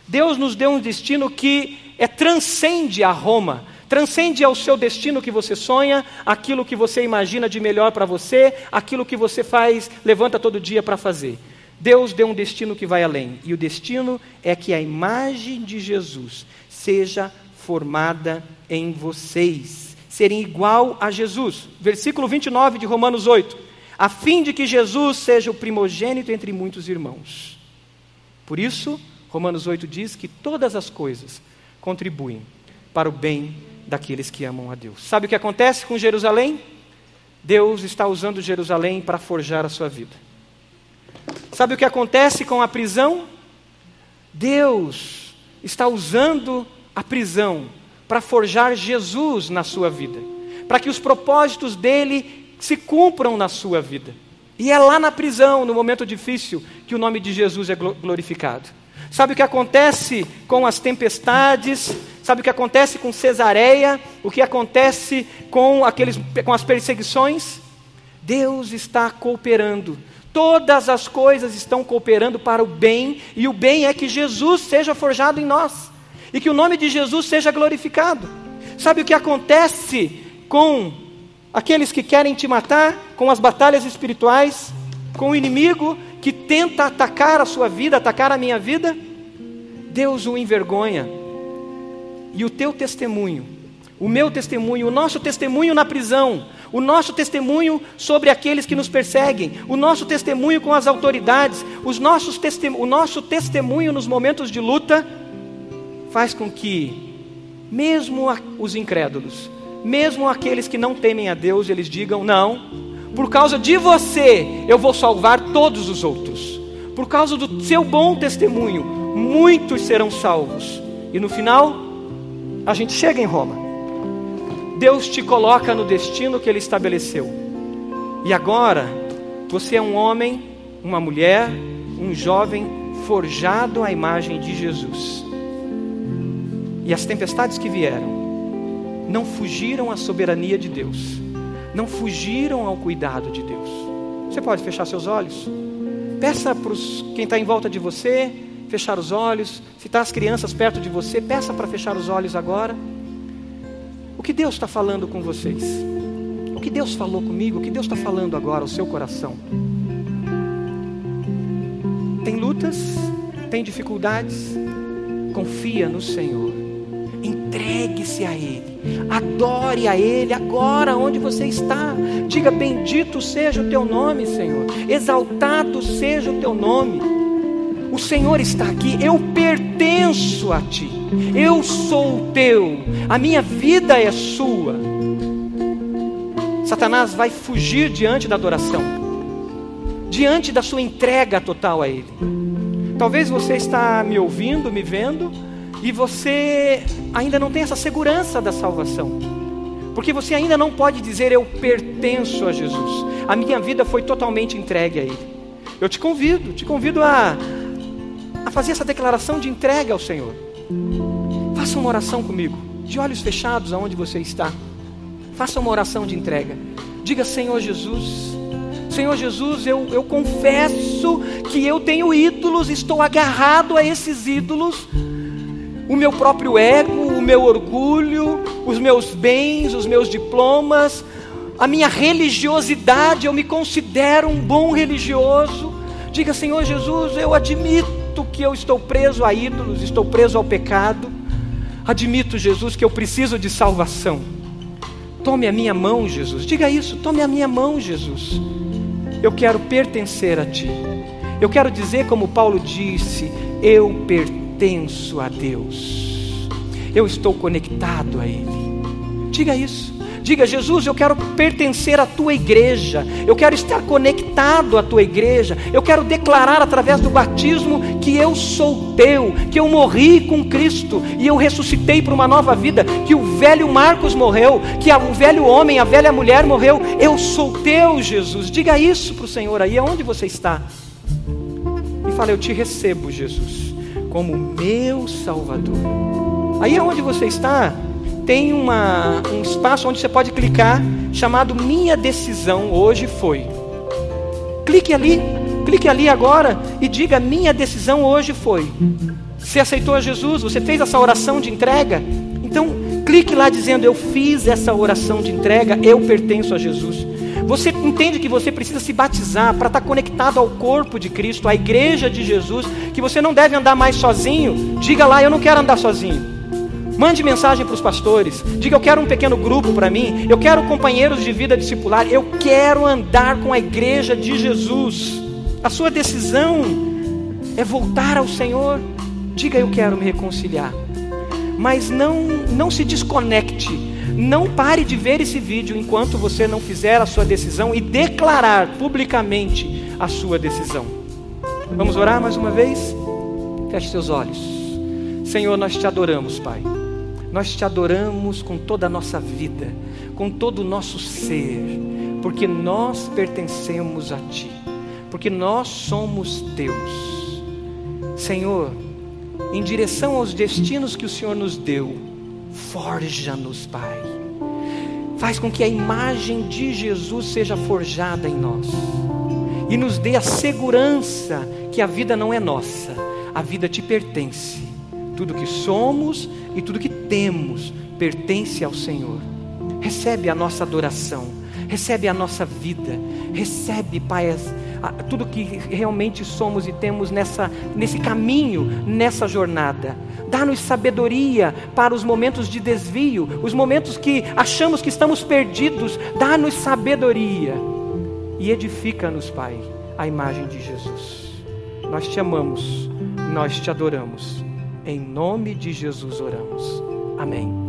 S1: Deus nos deu um destino que é transcende a Roma, transcende ao seu destino que você sonha, aquilo que você imagina de melhor para você, aquilo que você faz, levanta todo dia para fazer. Deus deu um destino que vai além, e o destino é que a imagem de Jesus seja formada em vocês, serem igual a Jesus. Versículo 29 de Romanos 8. A fim de que Jesus seja o primogênito entre muitos irmãos. Por isso, Romanos 8 diz que todas as coisas contribuem para o bem daqueles que amam a Deus. Sabe o que acontece com Jerusalém? Deus está usando Jerusalém para forjar a sua vida. Sabe o que acontece com a prisão? Deus está usando a prisão para forjar Jesus na sua vida, para que os propósitos dele se cumpram na sua vida. E é lá na prisão, no momento difícil, que o nome de Jesus é glorificado. Sabe o que acontece com as tempestades? Sabe o que acontece com Cesareia? O que acontece com, aqueles, com as perseguições? Deus está cooperando. Todas as coisas estão cooperando para o bem, e o bem é que Jesus seja forjado em nós, e que o nome de Jesus seja glorificado. Sabe o que acontece com aqueles que querem te matar, com as batalhas espirituais, com o inimigo que tenta atacar a sua vida, atacar a minha vida? Deus o envergonha. E o teu testemunho, o meu testemunho, o nosso testemunho na prisão, o nosso testemunho sobre aqueles que nos perseguem, o nosso testemunho com as autoridades, os nossos o nosso testemunho nos momentos de luta, faz com que, mesmo os incrédulos, mesmo aqueles que não temem a Deus, eles digam: não, por causa de você eu vou salvar todos os outros, por causa do seu bom testemunho, muitos serão salvos, e no final, a gente chega em Roma. Deus te coloca no destino que Ele estabeleceu. E agora, você é um homem, uma mulher, um jovem forjado à imagem de Jesus. E as tempestades que vieram não fugiram à soberania de Deus, não fugiram ao cuidado de Deus. Você pode fechar seus olhos? Peça para quem está em volta de você fechar os olhos. Se está as crianças perto de você, peça para fechar os olhos agora. O que Deus está falando com vocês? O que Deus falou comigo? O que Deus está falando agora ao seu coração? Tem lutas? Tem dificuldades? Confia no Senhor. Entregue-se a Ele. Adore a Ele agora onde você está. Diga: Bendito seja o teu nome, Senhor. Exaltado seja o teu nome. O Senhor está aqui, eu pertenço a ti, eu sou teu, a minha vida é sua. Satanás vai fugir diante da adoração, diante da sua entrega total a Ele. Talvez você está me ouvindo, me vendo, e você ainda não tem essa segurança da salvação, porque você ainda não pode dizer eu pertenço a Jesus, a minha vida foi totalmente entregue a Ele. Eu te convido, te convido a a fazer essa declaração de entrega ao Senhor. Faça uma oração comigo, de olhos fechados aonde você está. Faça uma oração de entrega. Diga, Senhor Jesus, Senhor Jesus, eu, eu confesso que eu tenho ídolos, estou agarrado a esses ídolos. O meu próprio ego, o meu orgulho, os meus bens, os meus diplomas, a minha religiosidade, eu me considero um bom religioso. Diga, Senhor Jesus, eu admito que eu estou preso a ídolos, estou preso ao pecado. Admito, Jesus, que eu preciso de salvação. Tome a minha mão, Jesus. Diga isso, tome a minha mão, Jesus. Eu quero pertencer a Ti. Eu quero dizer, como Paulo disse, eu pertenço a Deus. Eu estou conectado a Ele. Diga isso. Diga, Jesus, eu quero pertencer à tua igreja, eu quero estar conectado à tua igreja, eu quero declarar através do batismo que eu sou teu, que eu morri com Cristo e eu ressuscitei para uma nova vida, que o velho Marcos morreu, que o velho homem, a velha mulher morreu, eu sou teu, Jesus. Diga isso para o Senhor aí, aonde você está. E fala, eu te recebo, Jesus, como meu Salvador. Aí aonde você está, tem uma, um espaço onde você pode clicar chamado Minha Decisão Hoje Foi. Clique ali, clique ali agora e diga: Minha decisão hoje foi. Você aceitou Jesus? Você fez essa oração de entrega? Então, clique lá dizendo: Eu fiz essa oração de entrega, eu pertenço a Jesus. Entende que você precisa se batizar para estar conectado ao corpo de Cristo, à igreja de Jesus, que você não deve andar mais sozinho? Diga lá: Eu não quero andar sozinho. Mande mensagem para os pastores. Diga: Eu quero um pequeno grupo para mim. Eu quero companheiros de vida discipular. Eu quero andar com a igreja de Jesus. A sua decisão é voltar ao Senhor. Diga: Eu quero me reconciliar. mas não, não se desconecte. Não pare de ver esse vídeo enquanto você não fizer a sua decisão e declarar publicamente a sua decisão. Vamos orar mais uma vez? Feche seus olhos. Senhor, nós te adoramos, Pai. Nós te adoramos com toda a nossa vida, com todo o nosso ser, porque nós pertencemos a Ti, porque nós somos Teus. Senhor, em direção aos destinos que o Senhor nos deu, forja-nos, Pai. Faz com que a imagem de Jesus seja forjada em nós e nos dê a segurança que a vida não é nossa, a vida te pertence. Tudo que somos e tudo que temos pertence ao Senhor. Recebe a nossa adoração, recebe a nossa vida, recebe, Pai, tudo que realmente somos e temos nessa, nesse caminho, nessa jornada. Dá-nos sabedoria para os momentos de desvio, os momentos que achamos que estamos perdidos. Dá-nos sabedoria e edifica-nos, Pai, a imagem de Jesus. Nós te amamos, nós te adoramos. Em nome de Jesus oramos. Amém.